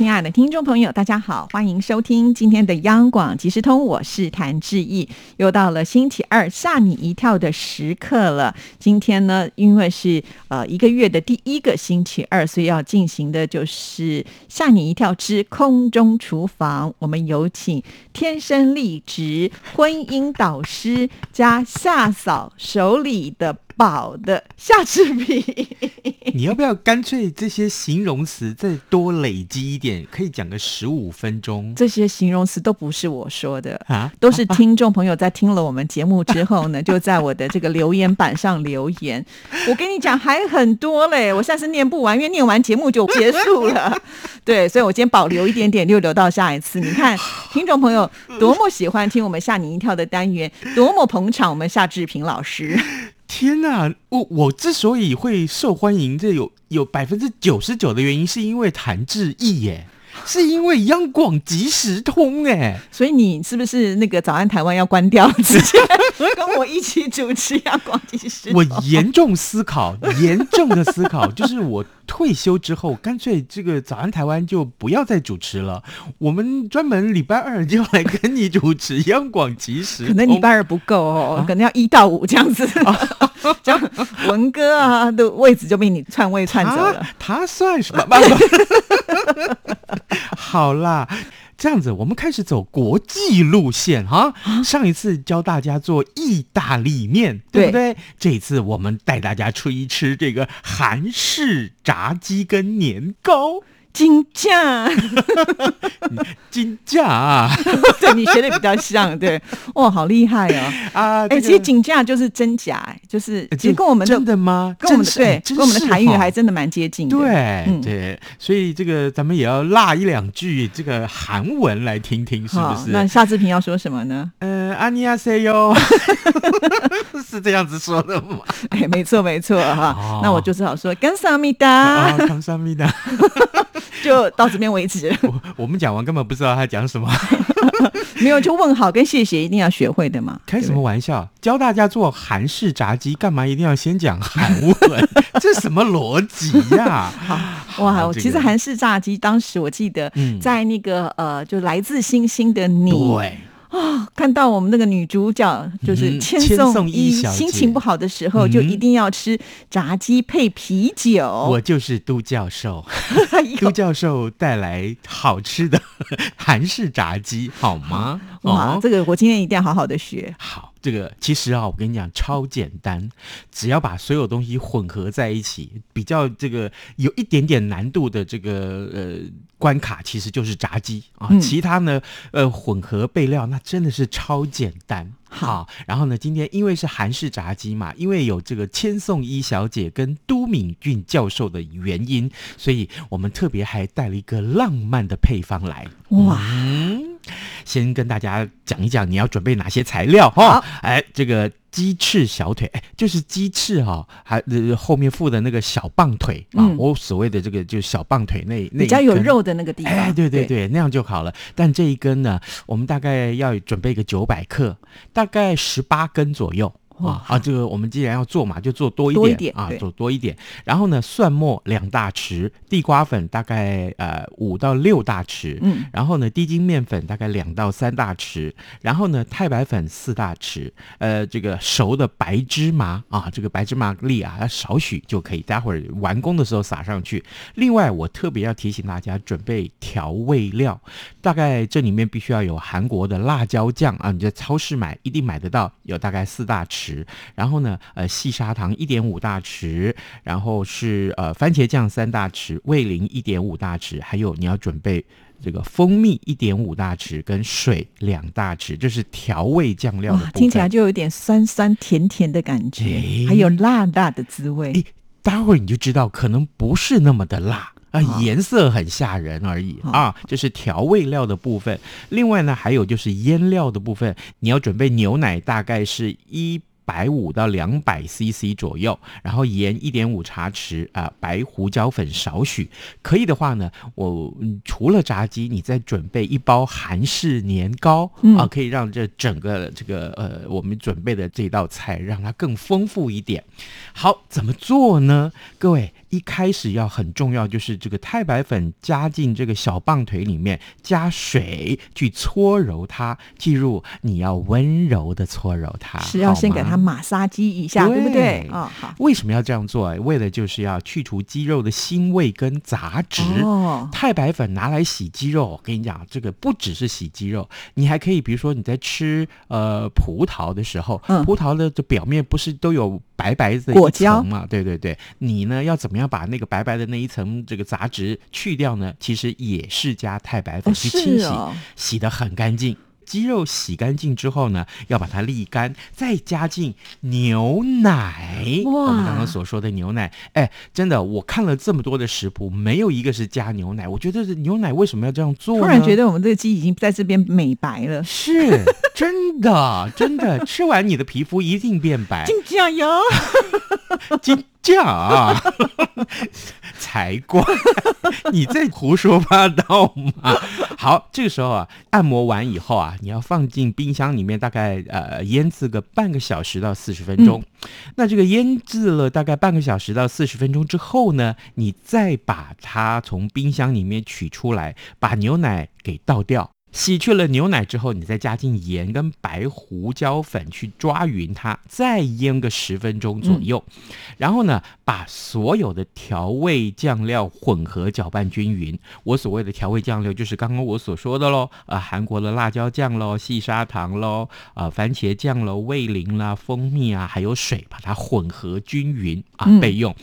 亲爱的听众朋友，大家好，欢迎收听今天的央广即时通，我是谭志毅。又到了星期二吓你一跳的时刻了。今天呢，因为是呃一个月的第一个星期二，所以要进行的就是吓你一跳之空中厨房。我们有请天生丽质婚姻导师加夏嫂手里的。宝的夏志平，你要不要干脆这些形容词再多累积一点？可以讲个十五分钟。这些形容词都不是我说的啊，都是听众朋友在听了我们节目之后呢，就在我的这个留言板上留言。我跟你讲，还很多嘞，我下次念不完，因为念完节目就结束了。对，所以我今天保留一点点，就留到下一次。你看，听众朋友多么喜欢听我们吓你一跳的单元，多么捧场我们夏志平老师。天呐，我我之所以会受欢迎，这有有百分之九十九的原因，是因为谭志毅耶。是因为央广即时通哎，所以你是不是那个早安台湾要关掉，直接跟我一起主持央广即时？我严重思考，严重的思考，就是我退休之后，干脆这个早安台湾就不要再主持了，我们专门礼拜二就来跟你主持央广即时。可能礼拜二不够哦，可能要一到五这样子，这样文哥啊的位置就被你篡位篡走了。他算什么？好啦，这样子我们开始走国际路线哈。上一次教大家做意大利面，对不对？这一次我们带大家出一吃这个韩式炸鸡跟年糕。金价，金价啊！对你学的比较像，对，哇，好厉害哦！啊，哎，其实金价就是真假，就是其实跟我们的真的吗？跟我们的对，跟我们的台语还真的蛮接近的。对对，所以这个咱们也要落一两句这个韩文来听听，是不是？那夏志平要说什么呢？呃，阿尼亚塞哟，是这样子说的吗？哎，没错没错哈。那我就只好说，干萨米达，干萨米达。就到这边为止。我我们讲完根本不知道他讲什么，没有就问好跟谢谢一定要学会的嘛。开什么玩笑？教大家做韩式炸鸡，干嘛一定要先讲韩文？这什么逻辑呀？哇！其实韩式炸鸡当时我记得在那个呃，就来自星星的你。啊，看到我们那个女主角就是千颂伊，心情不好的时候就一定要吃炸鸡配啤酒。我就是都教授，都教授带来好吃的韩式炸鸡，好吗？哇，这个我今天一定要好好的学。好。这个其实啊，我跟你讲超简单，只要把所有东西混合在一起，比较这个有一点点难度的这个呃关卡，其实就是炸鸡啊。其他呢，呃，混合备料那真的是超简单。好，然后呢，今天因为是韩式炸鸡嘛，因为有这个千颂伊小姐跟都敏俊教授的原因，所以我们特别还带了一个浪漫的配方来。哇！先跟大家讲一讲你要准备哪些材料哈。哎，这个鸡翅小腿，哎，就是鸡翅哈，还后面附的那个小棒腿啊。我所谓的这个就是小棒腿那那比较有肉的那个地方。哎，对对对，那样就好了。但这一根呢，我们大概要准备个九百克，大概十八根左右。啊啊！这个我们既然要做嘛，就做多一点啊，做多一点。然后呢，蒜末两大匙，地瓜粉大概呃五到六大匙，嗯。然后呢，低筋面粉大概两到三大匙。然后呢，太白粉四大匙。呃，这个熟的白芝麻啊，这个白芝麻粒啊，要少许就可以，待会儿完工的时候撒上去。另外，我特别要提醒大家准备调味料，大概这里面必须要有韩国的辣椒酱啊，你在超市买一定买得到，有大概四大匙。然后呢，呃，细砂糖一点五大匙，然后是呃番茄酱三大匙，味淋一点五大匙，还有你要准备这个蜂蜜一点五大匙跟水两大匙，这是调味酱料。听起来就有点酸酸甜甜的感觉，还有辣辣的滋味。待会儿你就知道，可能不是那么的辣。啊，颜色很吓人而已啊，这是调味料的部分。另外呢，还有就是腌料的部分，你要准备牛奶，大概是一。百五到两百 CC 左右，然后盐一点五茶匙啊，白胡椒粉少许。可以的话呢，我除了炸鸡，你再准备一包韩式年糕啊，可以让这整个这个呃我们准备的这道菜让它更丰富一点。好，怎么做呢？各位。一开始要很重要，就是这个太白粉加进这个小棒腿里面，加水去搓揉它。记住，你要温柔的搓揉它，是要先给它马杀鸡一下，对不对？哦，好。为什么要这样做？为了就是要去除鸡肉的腥味跟杂质。哦，太白粉拿来洗鸡肉，我跟你讲，这个不只是洗鸡肉，你还可以，比如说你在吃呃葡萄的时候，葡萄的这表面不是都有。白白的一层嘛，对对对，你呢要怎么样把那个白白的那一层这个杂质去掉呢？其实也是加太白粉去清洗，洗的很干净。鸡肉洗干净之后呢，要把它沥干，再加进牛奶。哇，我们刚刚所说的牛奶，哎，真的，我看了这么多的食谱，没有一个是加牛奶。我觉得牛奶为什么要这样做？突然觉得我们这个鸡已经在这边美白了。是，真的，真的，吃完你的皮肤一定变白。金酱油，金价啊。才怪！你在胡说八道吗？好，这个时候啊，按摩完以后啊，你要放进冰箱里面，大概呃腌制个半个小时到四十分钟。那这个腌制了大概半个小时到四十分钟之后呢，你再把它从冰箱里面取出来，把牛奶给倒掉。洗去了牛奶之后，你再加进盐跟白胡椒粉去抓匀它，再腌个十分钟左右。然后呢，把所有的调味酱料混合搅拌均匀。我所谓的调味酱料就是刚刚我所说的喽，呃，韩国的辣椒酱喽，细砂糖喽，呃，番茄酱喽，味淋啦，蜂蜜啊，还有水，把它混合均匀啊，备用。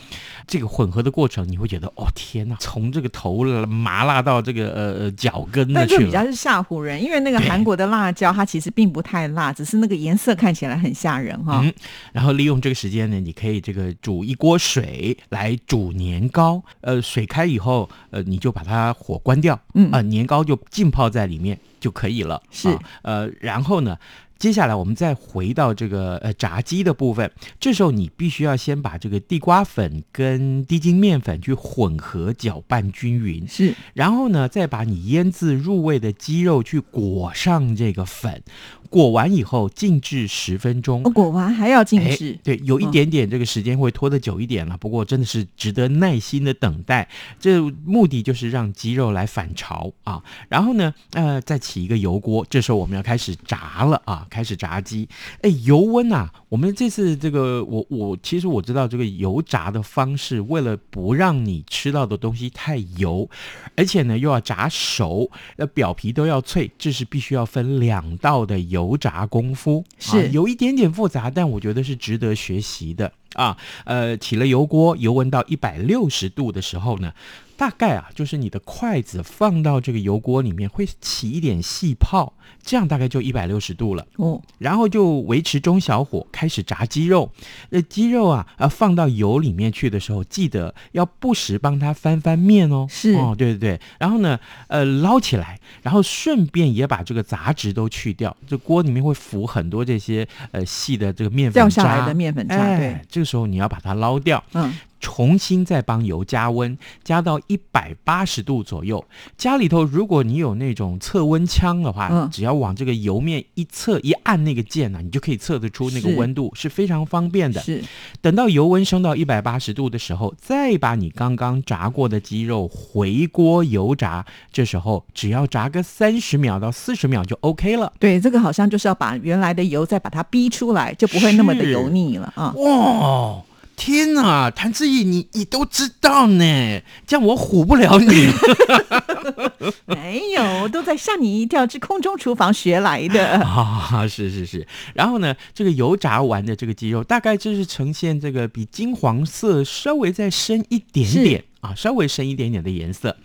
这个混合的过程，你会觉得哦天哪，从这个头麻辣到这个呃呃脚跟的去了。比较是吓。唬人，因为那个韩国的辣椒，它其实并不太辣，只是那个颜色看起来很吓人哈。嗯，然后利用这个时间呢，你可以这个煮一锅水来煮年糕。呃，水开以后，呃，你就把它火关掉，嗯啊，年糕就浸泡在里面就可以了。是，呃，然后呢？接下来我们再回到这个呃炸鸡的部分，这时候你必须要先把这个地瓜粉跟低筋面粉去混合搅拌均匀，是，然后呢再把你腌制入味的鸡肉去裹上这个粉。裹完以后静置十分钟，裹完还要静置，对，有一点点这个时间会拖得久一点了。不过真的是值得耐心的等待，这目的就是让鸡肉来反潮啊。然后呢，呃，再起一个油锅，这时候我们要开始炸了啊，开始炸鸡。哎，油温啊，我们这次这个我我其实我知道这个油炸的方式，为了不让你吃到的东西太油，而且呢又要炸熟，呃表皮都要脆，这是必须要分两道的油。油炸功夫是有一点点复杂，但我觉得是值得学习的啊。呃，起了油锅，油温到一百六十度的时候呢。大概啊，就是你的筷子放到这个油锅里面会起一点细泡，这样大概就一百六十度了哦。然后就维持中小火开始炸鸡肉。那鸡肉啊，呃，放到油里面去的时候，记得要不时帮它翻翻面哦。是哦，对对对。然后呢，呃，捞起来，然后顺便也把这个杂质都去掉。这锅里面会浮很多这些呃细的这个面粉掉下来的面粉渣。对，这个时候你要把它捞掉。嗯。重新再帮油加温，加到一百八十度左右。家里头如果你有那种测温枪的话，只要往这个油面一测，一按那个键呢，你就可以测得出那个温度，是非常方便的。是，等到油温升到一百八十度的时候，再把你刚刚炸过的鸡肉回锅油炸。这时候只要炸个三十秒到四十秒就 OK 了。对，这个好像就是要把原来的油再把它逼出来，就不会那么的油腻了啊。哇！天呐，谭志毅，你你都知道呢，这样我唬不了你。没有，都在吓你一跳，是空中厨房学来的 啊！是是是，然后呢，这个油炸完的这个鸡肉，大概就是呈现这个比金黄色稍微再深一点点啊，稍微深一点点的颜色。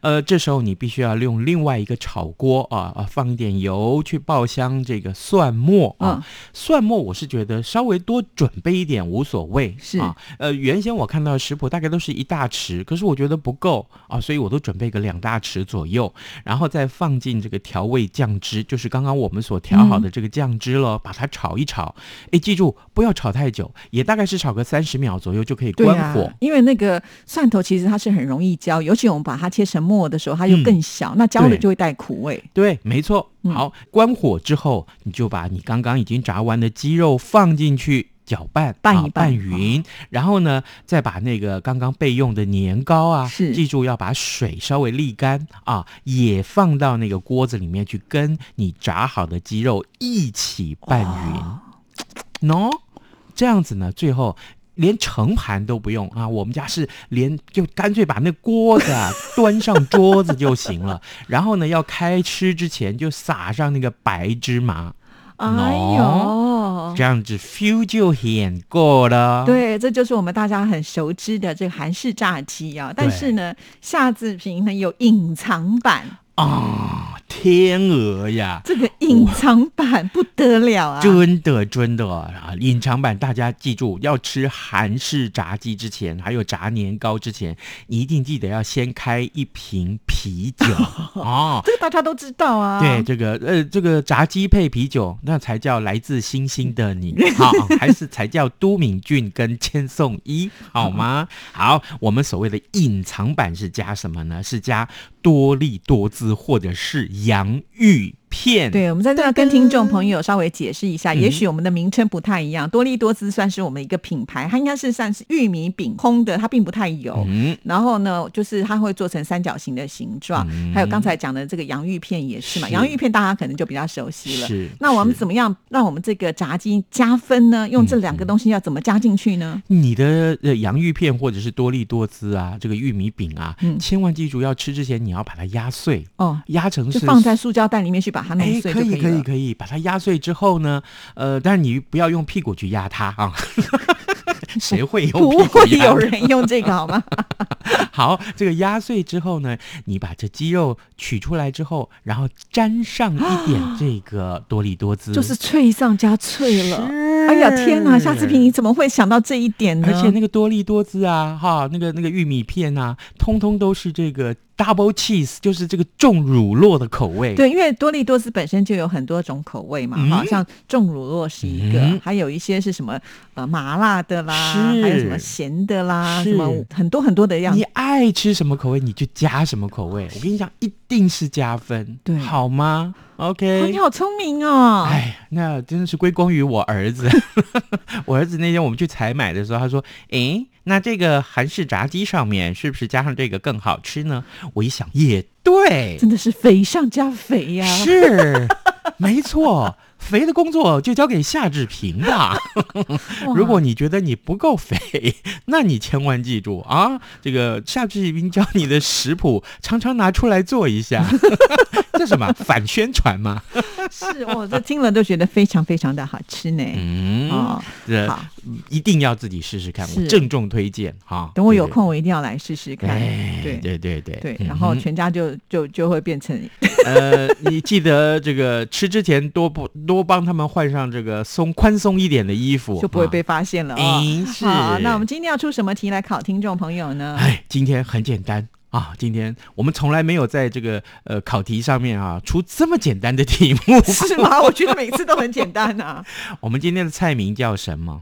呃，这时候你必须要用另外一个炒锅啊啊，放一点油去爆香这个蒜末啊。蒜末我是觉得稍微多准备一点无所谓，是啊。呃，原先我看到食谱大概都是一大匙，可是我觉得不够啊，所以我都准备个两大匙左右，然后再放进这个调味酱汁，就是刚刚我们所调好的这个酱汁了，把它炒一炒。哎，记住不要炒太久，也大概是炒个三十秒左右就可以关火，因为那个蒜头其实它是很容易焦，尤其我们把它切成末的时候，它又更小，那焦了就会带苦味。对，没错。好，关火之后，你就把你刚刚已经炸完的鸡肉放进去搅拌，拌一拌匀，然后呢，再把那个刚刚备用的年糕啊，是记住要把水稍微沥干啊，也放到那个锅子里面去，跟你炸好的鸡肉一起拌匀。喏，这样子呢，最后。连盛盘都不用啊！我们家是连就干脆把那锅子啊端上桌子就行了。然后呢，要开吃之前就撒上那个白芝麻。哎呦，这样子 feel 就很过了。对，这就是我们大家很熟知的这个韩式炸鸡啊。但是呢，夏志平呢有隐藏版啊。天鹅呀，这个隐藏版不得了啊！真的真的啊！隐藏版，大家记住，要吃韩式炸鸡之前，还有炸年糕之前，你一定记得要先开一瓶啤酒哦。这个大家都知道啊。对，这个呃，这个炸鸡配啤酒，那才叫来自星星的你，好，还是才叫都敏俊跟千颂伊，好吗？好，我们所谓的隐藏版是加什么呢？是加多利多姿或者是。洋芋。片对，我们在这要跟听众朋友稍微解释一下，也许我们的名称不太一样。多利多姿算是我们一个品牌，它应该是算是玉米饼烘的，它并不太油。嗯，然后呢，就是它会做成三角形的形状。还有刚才讲的这个洋芋片也是嘛，洋芋片大家可能就比较熟悉了。是，那我们怎么样让我们这个炸鸡加分呢？用这两个东西要怎么加进去呢？你的呃洋芋片或者是多利多姿啊，这个玉米饼啊，千万记住要吃之前你要把它压碎哦，压成是放在塑胶袋里面去把。哎，可以可以可以，把它压碎之后呢，呃，但是你不要用屁股去压它啊。谁会用？不会有人用这个好吗？好，这个压碎之后呢，你把这鸡肉取出来之后，然后沾上一点这个多利多滋，就是脆上加脆了。哎呀天哪，夏志平，你怎么会想到这一点呢？而且那个多利多滋啊，哈，那个那个玉米片啊，通通都是这个 double cheese，就是这个重乳酪的口味。对，因为多利多斯本身就有很多种口味嘛，好像重乳酪是一个，还有一些是什么呃麻辣的啦。还有什么咸的啦，什么很多很多的样子。你爱吃什么口味，你就加什么口味。我跟你讲，一定是加分，对，好吗？OK，你好聪明哦。哎，那真的是归功于我儿子。我儿子那天我们去采买的时候，他说：“哎，那这个韩式炸鸡上面是不是加上这个更好吃呢？”我一想，也对，真的是肥上加肥呀。是，没错。肥的工作就交给夏志平吧。如果你觉得你不够肥，那你千万记住啊，这个夏志平教你的食谱，常常拿出来做一下。这什么反宣传吗？是，我这听了都觉得非常非常的好吃呢。嗯，好，一定要自己试试看，我郑重推荐哈。等我有空，我一定要来试试看。对对对对对，然后全家就就就会变成。呃，你记得这个吃之前多不多帮他们换上这个松宽松一点的衣服，就不会被发现了啊。是，那我们今天要出什么题来考听众朋友呢？哎，今天很简单。啊，今天我们从来没有在这个呃考题上面啊出这么简单的题目，是吗？我觉得每次都很简单啊。我们今天的菜名叫什么？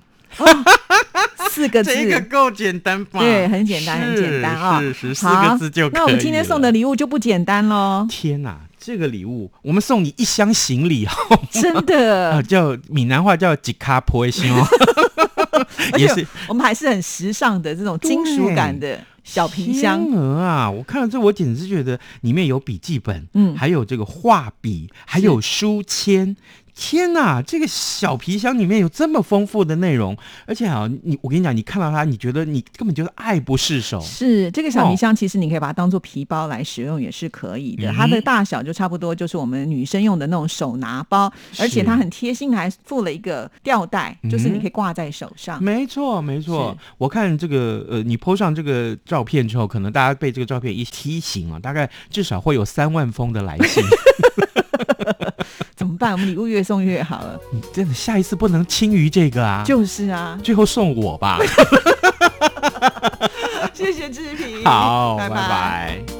四个字，这个够简单吧？对，很简单，很简单啊。是是，四个字就可以。那我们今天送的礼物就不简单喽。天哪，这个礼物我们送你一箱行李哦，真的，啊叫闽南话叫吉卡婆心哦。也是，我们还是很时尚的这种金属感的。小皮箱啊！我看了这，我简直觉得里面有笔记本，嗯，还有这个画笔，还有书签。天哪，这个小皮箱里面有这么丰富的内容，而且啊，你我跟你讲，你看到它，你觉得你根本就是爱不释手。是这个小皮箱，其实你可以把它当做皮包来使用，也是可以的。它的大小就差不多，就是我们女生用的那种手拿包，而且它很贴心，还附了一个吊带，就是你可以挂在手上。没错，没错。我看这个呃，你 PO 上这个照片之后，可能大家被这个照片一提醒啊，大概至少会有三万封的来信。怎么办？我们礼物越送越好了。你真的下一次不能轻于这个啊！就是啊，最后送我吧。谢谢志平，好，拜拜。